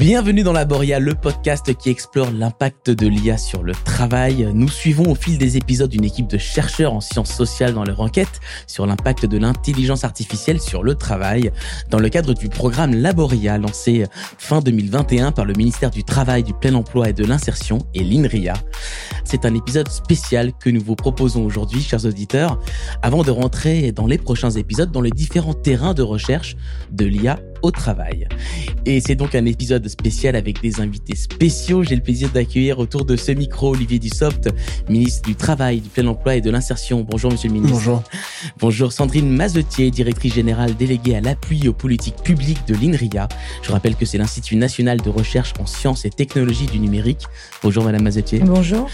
Bienvenue dans Laboria, le podcast qui explore l'impact de l'IA sur le travail. Nous suivons au fil des épisodes une équipe de chercheurs en sciences sociales dans leur enquête sur l'impact de l'intelligence artificielle sur le travail dans le cadre du programme Laboria lancé fin 2021 par le ministère du Travail, du Plein Emploi et de l'Insertion et l'INRIA. C'est un épisode spécial que nous vous proposons aujourd'hui, chers auditeurs, avant de rentrer dans les prochains épisodes dans les différents terrains de recherche de l'IA au travail. Et c'est donc un épisode spécial avec des invités spéciaux. J'ai le plaisir d'accueillir autour de ce micro Olivier Dussopt, ministre du Travail, du Plein Emploi et de l'Insertion. Bonjour Monsieur le ministre. Bonjour. Bonjour Sandrine Mazetier, directrice générale déléguée à l'appui aux politiques publiques de l'INRIA. Je rappelle que c'est l'Institut national de recherche en sciences et technologies du numérique. Bonjour Madame Mazetier. Bonjour.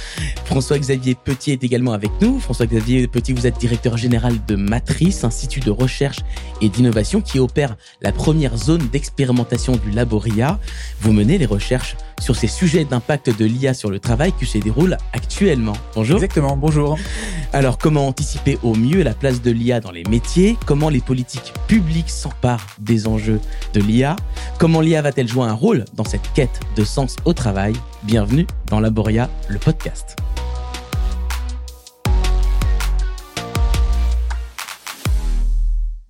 François-Xavier Petit est également avec nous. François-Xavier Petit, vous êtes directeur général de Matrice, institut de recherche et d'innovation qui opère la première zone d'expérimentation du Laboria. Vous menez les recherches sur ces sujets d'impact de l'IA sur le travail qui se déroulent actuellement. Bonjour. Exactement, bonjour. Alors, comment anticiper au mieux la place de l'IA dans les métiers? Comment les politiques publiques s'emparent des enjeux de l'IA Comment l'IA va-t-elle jouer un rôle dans cette quête de sens au travail? Bienvenue dans Laboria, le podcast.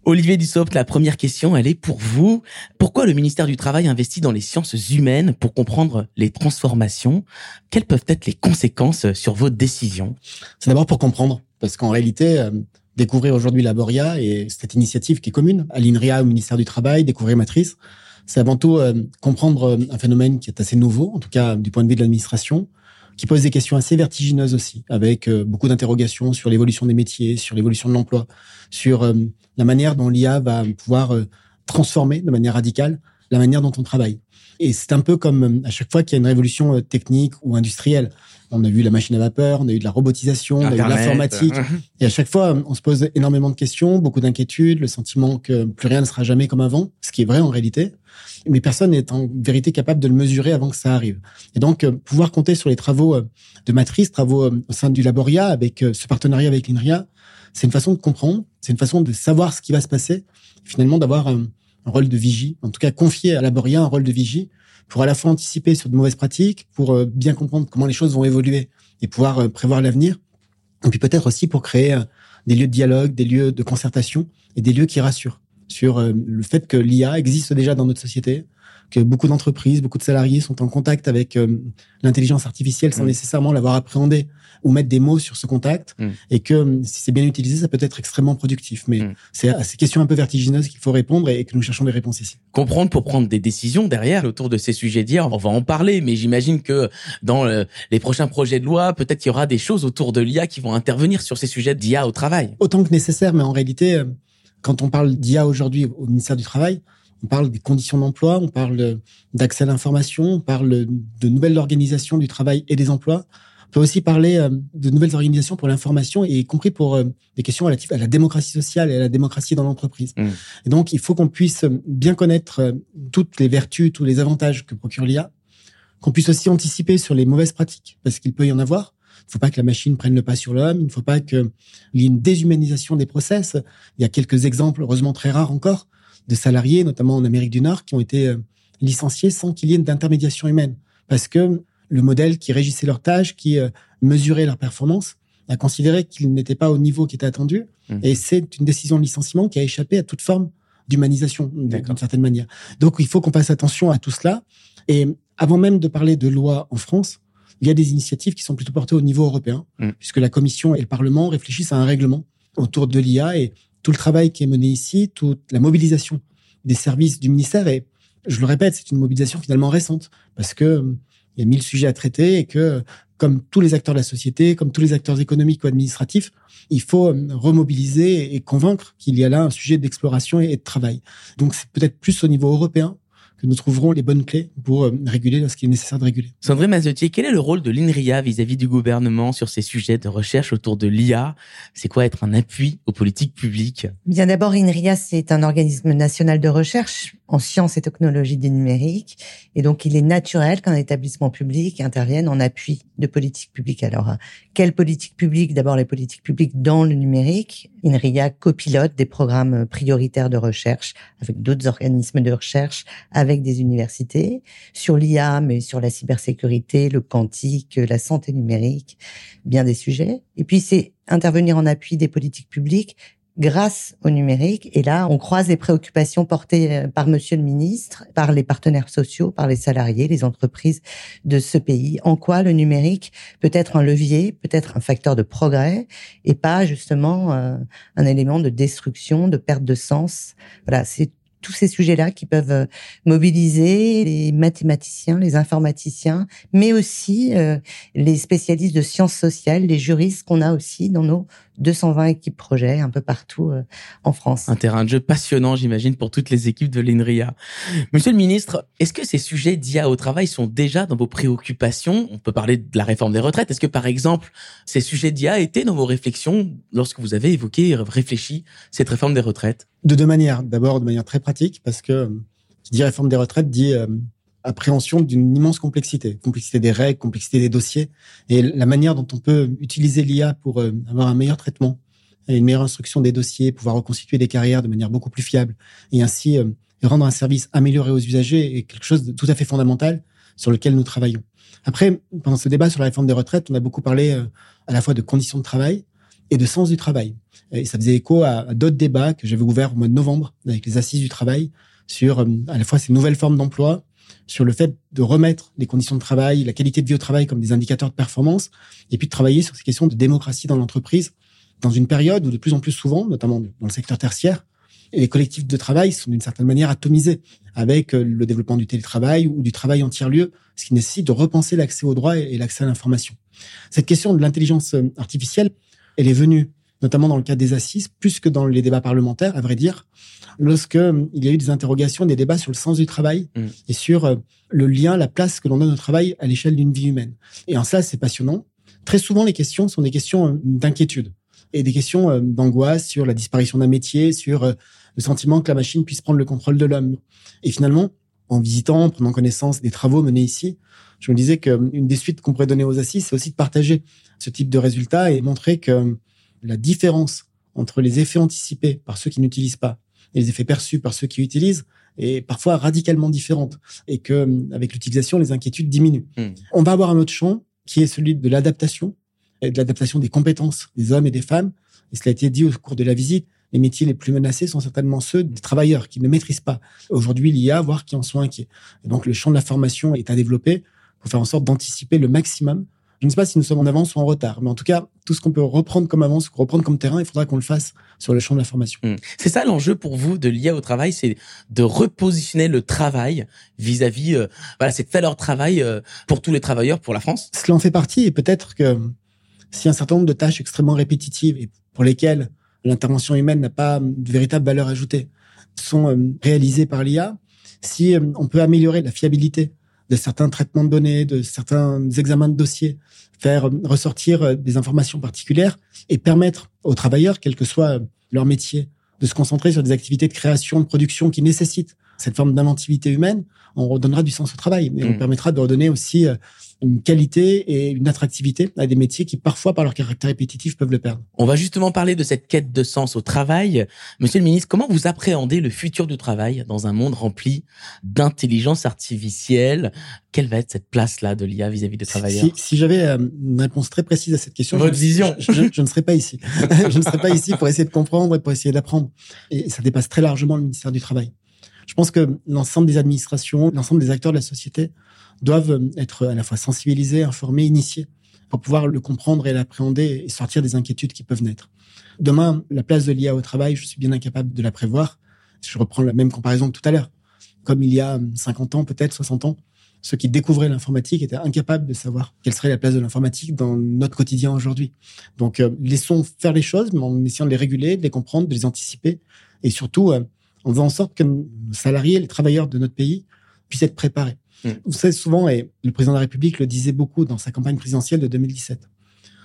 Olivier Dussopt, la première question, elle est pour vous. Pourquoi le ministère du Travail investit dans les sciences humaines pour comprendre les transformations? Quelles peuvent être les conséquences sur vos décisions? C'est d'abord pour comprendre, parce qu'en réalité, euh, découvrir aujourd'hui Laboria et cette initiative qui est commune à l'INRIA, au ministère du Travail, découvrir Matrice, c'est avant tout euh, comprendre euh, un phénomène qui est assez nouveau, en tout cas du point de vue de l'administration, qui pose des questions assez vertigineuses aussi, avec beaucoup d'interrogations sur l'évolution des métiers, sur l'évolution de l'emploi, sur la manière dont l'IA va pouvoir euh, transformer de manière radicale la manière dont on travaille. Et c'est un peu comme euh, à chaque fois qu'il y a une révolution euh, technique ou industrielle. On a vu la machine à vapeur, on a eu de la robotisation, on a eu de l'informatique. Et à chaque fois, on se pose énormément de questions, beaucoup d'inquiétudes, le sentiment que plus rien ne sera jamais comme avant, ce qui est vrai en réalité. Mais personne n'est en vérité capable de le mesurer avant que ça arrive. Et donc, pouvoir compter sur les travaux de matrice, travaux au sein du Laboria, avec ce partenariat avec l'INRIA, c'est une façon de comprendre, c'est une façon de savoir ce qui va se passer, finalement d'avoir un, rôle de vigie, en tout cas confier à Laboria un rôle de vigie pour à la fois anticiper sur de mauvaises pratiques, pour euh, bien comprendre comment les choses vont évoluer et pouvoir euh, prévoir l'avenir, et puis peut-être aussi pour créer euh, des lieux de dialogue, des lieux de concertation et des lieux qui rassurent sur le fait que l'IA existe déjà dans notre société, que beaucoup d'entreprises, beaucoup de salariés sont en contact avec l'intelligence artificielle sans mmh. nécessairement l'avoir appréhendée ou mettre des mots sur ce contact mm. et que hum, si c'est bien utilisé, ça peut être extrêmement productif. Mais mm. c'est à ces questions un peu vertigineuses qu'il faut répondre et que nous cherchons des réponses ici. Comprendre pour prendre des décisions derrière autour de ces sujets d'IA, on va en parler, mais j'imagine que dans euh, les prochains projets de loi, peut-être qu'il y aura des choses autour de l'IA qui vont intervenir sur ces sujets d'IA au travail. Autant que nécessaire, mais en réalité, euh, quand on parle d'IA aujourd'hui au ministère du Travail, on parle des conditions d'emploi, on parle d'accès à l'information, on parle de nouvelles organisations du travail et des emplois. On peut aussi parler euh, de nouvelles organisations pour l'information et y compris pour euh, des questions relatives à la démocratie sociale et à la démocratie dans l'entreprise. Mmh. Et donc, il faut qu'on puisse euh, bien connaître toutes les vertus, tous les avantages que procure l'IA, qu'on puisse aussi anticiper sur les mauvaises pratiques, parce qu'il peut y en avoir. Il ne faut pas que la machine prenne le pas sur l'homme. Il ne faut pas qu'il y ait une déshumanisation des process. Il y a quelques exemples, heureusement très rares encore, de salariés, notamment en Amérique du Nord, qui ont été licenciés sans qu'il y ait d'intermédiation humaine. Parce que le modèle qui régissait leurs tâches, qui euh, mesurait leur performance, a considéré qu'ils n'étaient pas au niveau qui était attendu. Mmh. Et c'est une décision de licenciement qui a échappé à toute forme d'humanisation, d'une certaine manière. Donc, il faut qu'on fasse attention à tout cela. Et avant même de parler de loi en France, il y a des initiatives qui sont plutôt portées au niveau européen, mmh. puisque la Commission et le Parlement réfléchissent à un règlement autour de l'IA et tout le travail qui est mené ici, toute la mobilisation des services du ministère. Et je le répète, c'est une mobilisation finalement récente, parce que il y a mille sujets à traiter et que, comme tous les acteurs de la société, comme tous les acteurs économiques ou administratifs, il faut euh, remobiliser et convaincre qu'il y a là un sujet d'exploration et de travail. Donc c'est peut-être plus au niveau européen que nous trouverons les bonnes clés pour euh, réguler lorsqu'il est nécessaire de réguler. Sandrine Mazetier, quel est le rôle de l'INRIA vis-à-vis du gouvernement sur ces sujets de recherche autour de l'IA C'est quoi être un appui aux politiques publiques? Bien d'abord, l'INRIA, c'est un organisme national de recherche en sciences et technologies du numérique. Et donc, il est naturel qu'un établissement public intervienne en appui de politiques publiques. Alors, quelles politiques publiques D'abord, les politiques publiques dans le numérique. INRIA copilote des programmes prioritaires de recherche avec d'autres organismes de recherche, avec des universités sur l'IA, mais sur la cybersécurité, le quantique, la santé numérique, bien des sujets. Et puis c'est intervenir en appui des politiques publiques grâce au numérique. Et là, on croise les préoccupations portées euh, par Monsieur le ministre, par les partenaires sociaux, par les salariés, les entreprises de ce pays. En quoi le numérique peut être un levier, peut être un facteur de progrès, et pas justement euh, un élément de destruction, de perte de sens? Voilà, c'est tous ces sujets-là qui peuvent euh, mobiliser les mathématiciens, les informaticiens, mais aussi les spécialistes de sciences sociales, les juristes qu'on a aussi dans nos 220 équipes projets un peu partout euh, en France. Un terrain de jeu passionnant, j'imagine, pour toutes les équipes de l'INRIA. Monsieur le ministre, est-ce que ces sujets d'IA au travail sont déjà dans vos préoccupations? On peut parler de la réforme des retraites. Est-ce que, par exemple, ces sujets d'IA étaient dans vos réflexions lorsque vous avez évoqué, réfléchi cette réforme des retraites? De deux manières. D'abord, de manière très pratique, parce que qui dit réforme des retraites dit euh, appréhension d'une immense complexité, complexité des règles, complexité des dossiers, et la manière dont on peut utiliser l'IA pour euh, avoir un meilleur traitement, une meilleure instruction des dossiers, pouvoir reconstituer des carrières de manière beaucoup plus fiable, et ainsi euh, rendre un service amélioré aux usagers est quelque chose de tout à fait fondamental sur lequel nous travaillons. Après, pendant ce débat sur la réforme des retraites, on a beaucoup parlé euh, à la fois de conditions de travail et de sens du travail. Et ça faisait écho à, d'autres débats que j'avais ouverts au mois de novembre avec les assises du travail sur à la fois ces nouvelles formes d'emploi sur le fait de remettre les conditions de travail, la qualité de vie au travail comme des indicateurs de performance, et puis de travailler sur ces questions de démocratie dans l'entreprise, dans une période où de plus en plus souvent, notamment dans le secteur tertiaire, les collectifs de travail sont d'une certaine manière atomisés avec euh, le développement du télétravail ou du travail en tiers-lieu, ce qui nécessite de repenser l'accès aux droits et l'accès à l'information. Cette question de l'intelligence euh, artificielle, elle est venue notamment dans le cadre des assises, plus que dans les débats parlementaires, à vrai dire, lorsque euh, il y a eu des interrogations, des débats sur le sens du travail mm. et sur euh, le lien, la place que l'on donne au travail à l'échelle d'une vie humaine. Et en ça, c'est passionnant. Très souvent, les questions sont des questions euh, d'inquiétude et des questions d'angoisse sur la disparition d'un métier, sur le sentiment que la machine puisse prendre le contrôle de l'homme. Et finalement, en visitant, en prenant connaissance des travaux menés ici, je me disais qu'une des suites qu'on pourrait donner aux assises, c'est aussi de partager ce type de résultats et montrer que la différence entre les effets anticipés par ceux qui n'utilisent pas et les effets perçus par ceux qui utilisent est parfois radicalement différente et que avec l'utilisation les inquiétudes diminuent. Hmm. On va avoir un autre champ qui est celui de l'adaptation et de l'adaptation des compétences des hommes et des femmes et cela a été dit au cours de la visite les métiers les plus menacés sont certainement ceux des travailleurs qui ne maîtrisent pas aujourd'hui l'IA, voire qui en sont inquiets. Et donc le champ de la formation est à développer pour faire en sorte d'anticiper le maximum je ne sais pas si nous sommes en avance ou en retard, mais en tout cas, tout ce qu'on peut reprendre comme avance, reprendre comme terrain, il faudra qu'on le fasse sur le champ de la formation. Hmm. C'est ça l'enjeu pour vous de l'IA au travail, c'est de repositionner le travail vis-à-vis, euh, voilà, cette valeur travail euh, pour tous les travailleurs, pour la France. Cela en fait partie, et peut-être que si un certain nombre de tâches extrêmement répétitives et pour lesquelles l'intervention humaine n'a pas de véritable valeur ajoutée sont euh, réalisées par l'IA, si on peut améliorer la fiabilité de certains traitements de données, de certains examens de dossiers, faire ressortir euh, des informations particulières et permettre aux travailleurs, quel que soit leur métier, de se concentrer sur des activités de création, de production qui nécessitent cette forme d'inventivité humaine, on redonnera du sens au travail et on mmh. permettra de redonner aussi euh, une qualité et une attractivité à des métiers qui parfois par leur caractère répétitif peuvent le perdre. On va justement parler de cette quête de sens au travail. Monsieur le ministre, comment vous appréhendez le futur du travail dans un monde rempli d'intelligence artificielle? Quelle va être cette place-là de l'IA vis-à-vis des travailleurs? Si, si j'avais euh, une réponse très précise à cette question, votre vision, je, je, ne serais pas ici. je ne serais pas ici pour essayer de comprendre et pour essayer d'apprendre. Et ça dépasse très largement le ministère du Travail. Je pense que l'ensemble des administrations, l'ensemble des acteurs de la société doivent être à la fois sensibilisés, informés, initiés pour pouvoir le comprendre et l'appréhender et sortir des inquiétudes qui peuvent naître. Demain, la place de l'IA au travail, je suis bien incapable de la prévoir. Je reprends la même comparaison que tout à l'heure. Comme il y a 50 ans, peut-être 60 ans, ceux qui découvraient l'informatique étaient incapables de savoir quelle serait la place de l'informatique dans notre quotidien aujourd'hui. Donc, euh, laissons faire les choses, mais en essayant de les réguler, de les comprendre, de les anticiper, et surtout, euh, on veut en sorte que nos salariés, les travailleurs de notre pays puissent être préparés. Vous savez, souvent, et le président de la République le disait beaucoup dans sa campagne présidentielle de 2017,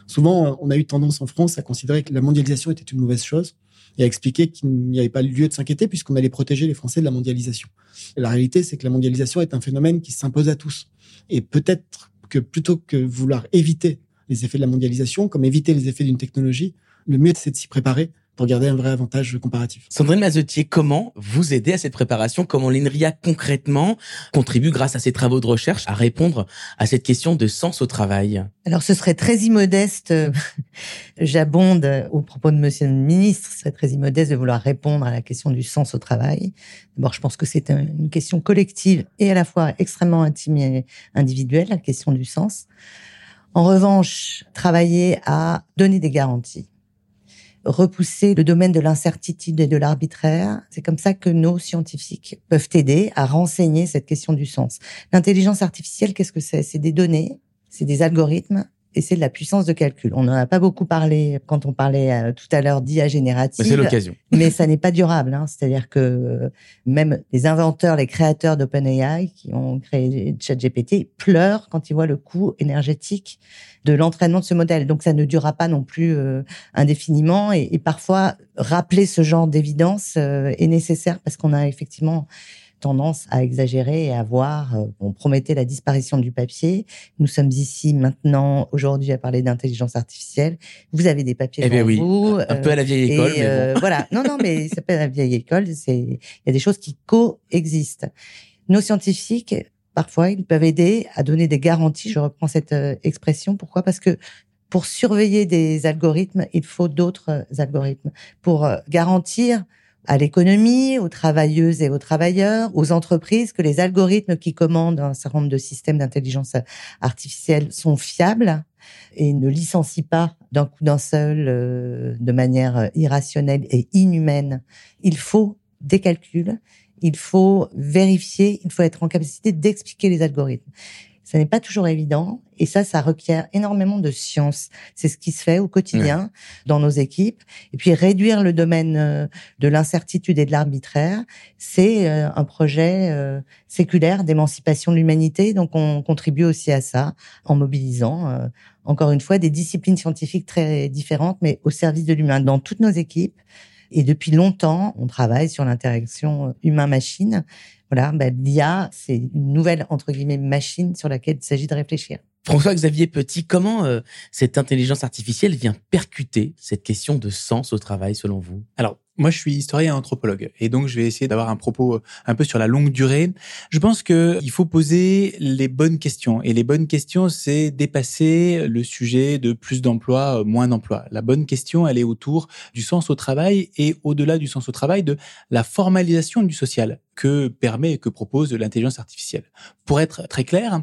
souvent, on a eu tendance en France à considérer que la mondialisation était une mauvaise chose et à expliquer qu'il n'y avait pas lieu de s'inquiéter puisqu'on allait protéger les Français de la mondialisation. la réalité, c'est que la mondialisation est un phénomène qui s'impose à tous. Et peut-être que plutôt que vouloir éviter les effets de la mondialisation, comme éviter les effets d'une technologie, le mieux, c'est de s'y préparer pour garder un vrai avantage comparatif. Sandrine Mazetier, comment vous aider à cette préparation? Comment l'INRIA concrètement contribue grâce à ses travaux de recherche à répondre à cette question de sens au travail? Alors ce serait très immodeste, j'abonde au propos de monsieur le ministre, ce serait très immodeste de vouloir répondre à la question du sens au travail. D'abord, je pense que c'est une question collective et à la fois extrêmement intime et individuelle, la question du sens. En revanche, travailler à donner des garanties, repousser le domaine de l'incertitude et de l'arbitraire, c'est comme ça que nos scientifiques peuvent aider à renseigner cette question du sens. L'intelligence artificielle, qu'est-ce que c'est? C'est des données, c'est des algorithmes et c'est de la puissance de calcul. On n'en a pas beaucoup parlé quand on parlait euh, tout à l'heure d'IA générative. C'est l'occasion. Mais ça n'est pas durable. Hein. C'est-à-dire que euh, même les inventeurs, les créateurs d'OpenAI qui ont créé ChatGPT pleurent quand ils voient le coût énergétique de l'entraînement de ce modèle. Donc ça ne durera pas non plus euh, indéfiniment. Et, et, parfois, rappeler ce genre d'évidence est nécessaire parce qu'on a effectivement tendance à exagérer et à voir. Euh, on promettait la disparition du papier. Nous sommes ici maintenant, aujourd'hui, à parler d'intelligence artificielle. Vous avez des papiers eh devant oui. vous. Un peu à la vieille école. mais bon. Euh, voilà. Non, non, mais ça s'appelle la vieille école. C'est, il y a des choses qui coexistent. Nos scientifiques, parfois, ils peuvent aider à donner des garanties. Je reprends cette euh, expression. Pourquoi? Parce que pour surveiller des algorithmes, il faut d'autres algorithmes. Pour garantir à l'économie, aux travailleuses et aux travailleurs, aux entreprises, que les algorithmes qui commandent un certain nombre de systèmes d'intelligence artificielle sont fiables et ne licencient pas d'un coup d'un seul euh, de manière irrationnelle et inhumaine. Il faut des calculs, il faut vérifier, il faut être en capacité d'expliquer les algorithmes. Ça n'est pas toujours évident. Et ça, ça requiert énormément de science. C'est ce qui se fait au quotidien dans nos équipes. Et puis réduire le domaine euh, de l'incertitude et de l'arbitraire, c'est euh, un projet euh, séculaire d'émancipation de l'humanité. Donc on contribue aussi à ça en mobilisant, encore une fois, des disciplines scientifiques très différentes, mais au service de l'humain dans toutes nos équipes. Et depuis longtemps, on travaille sur l'interaction humain-machine voilà, ben, l'IA, c'est une nouvelle, entre guillemets, machine sur laquelle il s'agit de réfléchir. François-Xavier Petit, comment euh, cette intelligence artificielle vient percuter cette question de sens au travail, selon vous? Alors, moi, je suis historien anthropologue et donc je vais essayer d'avoir un propos euh, un peu sur la longue durée. Je pense que il faut poser les bonnes questions et les bonnes questions, c'est dépasser le sujet de plus d'emplois, euh, moins d'emplois. La bonne question, elle est autour du sens au travail et au-delà du sens au travail, de la formalisation du social que permet et que propose l'intelligence artificielle. Pour être très clair,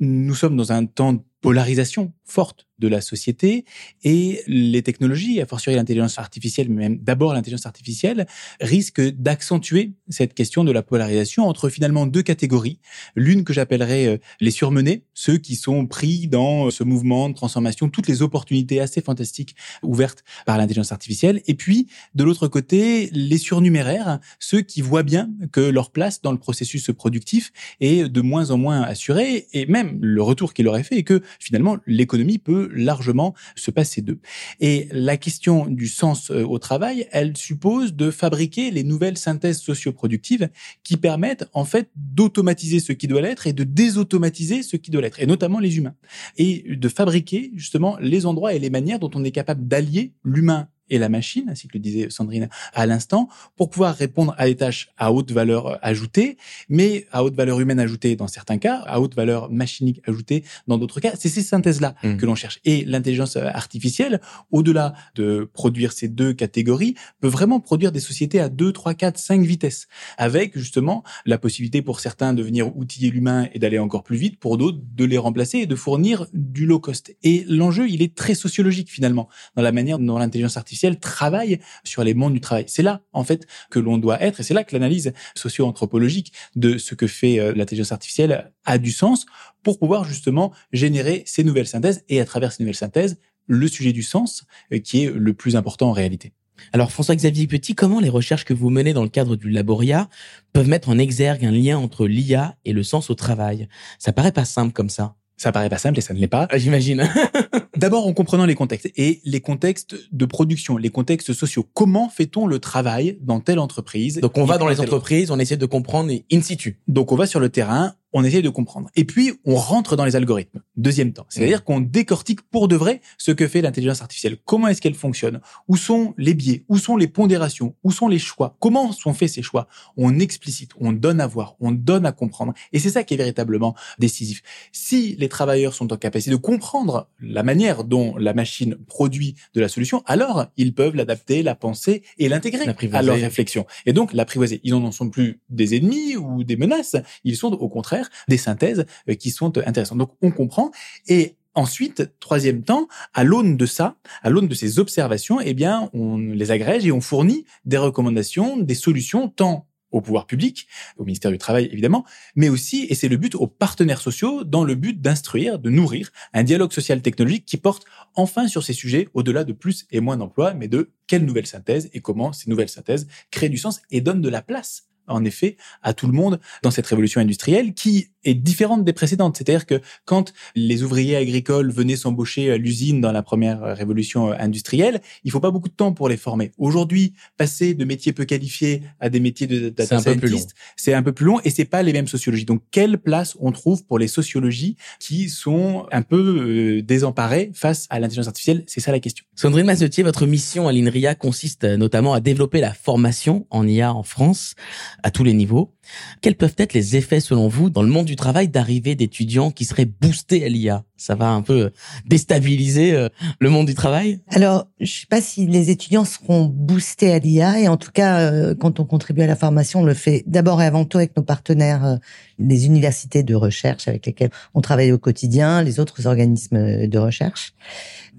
nous sommes dans un temps de polarisation forte de la société et les technologies, a fortiori l'intelligence artificielle, mais même d'abord l'intelligence artificielle, risquent d'accentuer cette question de la polarisation entre finalement deux catégories. L'une que j'appellerais euh, les surmenés, ceux qui sont pris dans ce mouvement de transformation, toutes les opportunités assez fantastiques ouvertes par l'intelligence artificielle. Et puis, de l'autre côté, les surnuméraires, ceux qui voient bien que leur place dans le processus productif est de moins en moins assurée et même le retour qu'il aurait fait est que finalement l'économie peut largement se passer d'eux. Et la question du sens euh, au travail, elle suppose de fabriquer les nouvelles synthèses socioproductives qui permettent en fait d'automatiser ce qui doit l'être et de désautomatiser ce qui doit l'être, et notamment les humains. Et de fabriquer justement les endroits et les manières dont on est capable d'allier l'humain et la machine, ainsi que le disait Sandrine à l'instant, pour pouvoir répondre à des tâches à haute valeur ajoutée, mais à haute valeur humaine ajoutée dans certains cas, à haute valeur machinique ajoutée dans d'autres cas. C'est ces synthèses-là mmh. que l'on cherche. Et l'intelligence artificielle, au-delà de produire ces deux catégories, peut vraiment produire des sociétés à 2, 3, 4, 5 vitesses, avec justement la possibilité pour certains de venir outiller l'humain et d'aller encore plus vite, pour d'autres de les remplacer et de fournir du low cost. Et l'enjeu, il est très sociologique finalement, dans la manière dont l'intelligence artificielle travaille sur les mondes du travail. C'est là, en fait, que l'on doit être, et c'est là que l'analyse socio-anthropologique de ce que fait euh, l'intelligence artificielle a du sens pour pouvoir justement générer ces nouvelles synthèses, et à travers ces nouvelles synthèses, le sujet du sens, euh, qui est le plus important en réalité. Alors François-Xavier Petit, comment les recherches que vous menez dans le cadre du Laboria peuvent mettre en exergue un lien entre l'IA et le sens au travail? Ça paraît pas simple comme ça. Ça paraît pas simple et ça ne l'est pas. Ah, j'imagine. D'abord en comprenant les contextes et les contextes de production, les contextes sociaux. Comment fait-on le travail dans telle entreprise Donc on va dans les entreprises, on essaie de comprendre in situ. Donc on va sur le terrain, on essaye de comprendre. Et puis, on rentre dans les algorithmes. Deuxième temps. C'est-à-dire qu'on décortique pour de vrai ce que fait l'intelligence artificielle. Comment est-ce qu'elle fonctionne? Où sont les biais? Où sont les pondérations? Où sont les choix? Comment sont faits ces choix? On explicite, on donne à voir, on donne à comprendre. Et c'est ça qui est véritablement décisif. Si les travailleurs sont en capacité de comprendre la manière dont la machine produit de la solution, alors ils peuvent l'adapter, la penser et l'intégrer à leur réflexion. Et donc l'apprivoiser. Ils n'en sont plus des ennemis ou des menaces. Ils sont au contraire des synthèses euh, qui sont intéressantes. Donc on comprend et Ensuite, troisième temps, à l'aune de ça, à l'aune de ces observations, eh bien, on les agrège et on fournit des recommandations, des solutions, tant au pouvoir public, au ministère du Travail évidemment, mais aussi, et c'est le but, aux partenaires sociaux, dans le but d'instruire, de nourrir un dialogue social technologique qui porte enfin sur ces sujets, au-delà de plus et moins d'emplois, mais de quelles nouvelles synthèses et comment ces nouvelles synthèses créent du sens et donnent de la place en effet à tout le monde dans cette révolution industrielle qui est différente des précédentes. C'est-à-dire que quand les ouvriers agricoles venaient s'embaucher à l'usine dans la première révolution industrielle, il faut pas beaucoup de temps pour les former. Aujourd'hui, passer de métiers peu qualifiés à des métiers de data scientist, c'est un peu plus long et c'est pas les mêmes sociologies. Donc, quelle place on trouve pour les sociologies qui sont un peu euh, désemparées face à l'intelligence artificielle? C'est ça la question. Sandrine Mazetier, votre mission à l'INRIA consiste notamment à développer la formation en IA en France à tous les niveaux. Quels peuvent être les effets, selon vous, dans le monde du travail d'arrivée d'étudiants qui seraient boostés à l'IA Ça va un peu déstabiliser euh, le monde du travail? Alors, je sais pas si les étudiants seront boostés à l'IA, et en tout cas, euh, quand on contribue à la formation, on le fait d'abord et avant tout avec nos partenaires, euh, les universités de recherche avec lesquelles on travaille au quotidien, les autres organismes de recherche.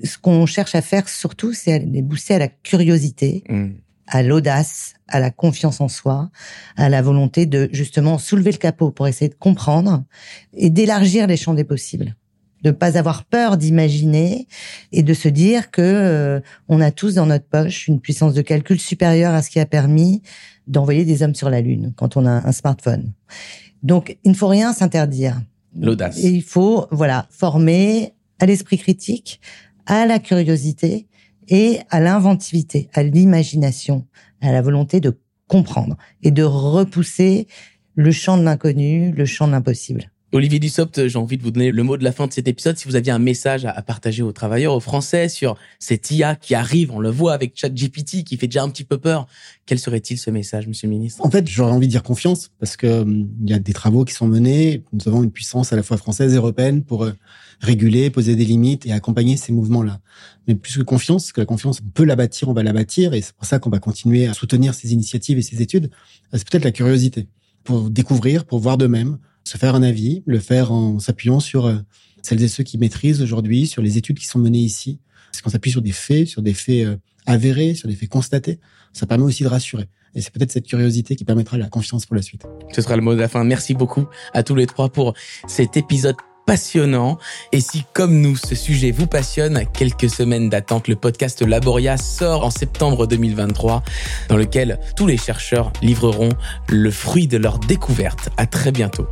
Ce qu'on cherche à faire surtout, c'est les booster à la curiosité. Mmh à l'audace, à la confiance en soi, à la volonté de justement soulever le capot pour essayer de comprendre et d'élargir les champs des possibles de ne pas avoir peur d'imaginer et de se dire que euh, on a tous dans notre poche une puissance de calcul supérieure à ce qui a permis d'envoyer des hommes sur la lune quand on a un smartphone. Donc il ne faut rien s'interdire. L'audace. Et il faut voilà former à l'esprit critique, à la curiosité et à l'inventivité, à l'imagination, à la volonté de comprendre et de repousser le champ de l'inconnu, le champ de l'impossible. Olivier Dussopt, j'ai envie de vous donner le mot de la fin de cet épisode. Si vous aviez un message à partager aux travailleurs, aux Français sur cette IA qui arrive, on le voit avec ChatGPT qui fait déjà un petit peu peur, quel serait-il ce message, Monsieur le Ministre? En fait, j'aurais envie de dire confiance parce que hum, il y a des travaux qui sont menés. Nous avons une puissance à la fois française et européenne pour euh, réguler, poser des limites et accompagner ces mouvements-là. Mais plus que confiance, parce que la confiance, on peut la bâtir, on va la bâtir, et c'est pour ça qu'on va continuer à soutenir ces initiatives et ces études. C'est peut-être la curiosité pour découvrir, pour voir de même, se faire un avis, le faire en s'appuyant sur euh, celles et ceux qui maîtrisent aujourd'hui, sur les études qui sont menées ici. Parce qu'on s'appuie sur des faits, sur des faits euh, avérés, sur des faits constatés. Ça permet aussi de rassurer. Et c'est peut-être cette curiosité qui permettra la confiance pour la suite. Ce sera le mot de la fin. Merci beaucoup à tous les trois pour cet épisode passionnant. Et si, comme nous, ce sujet vous passionne, quelques semaines d'attente, le podcast Laboria sort en septembre 2023, dans lequel tous les chercheurs livreront le fruit de leur découverte. À très bientôt.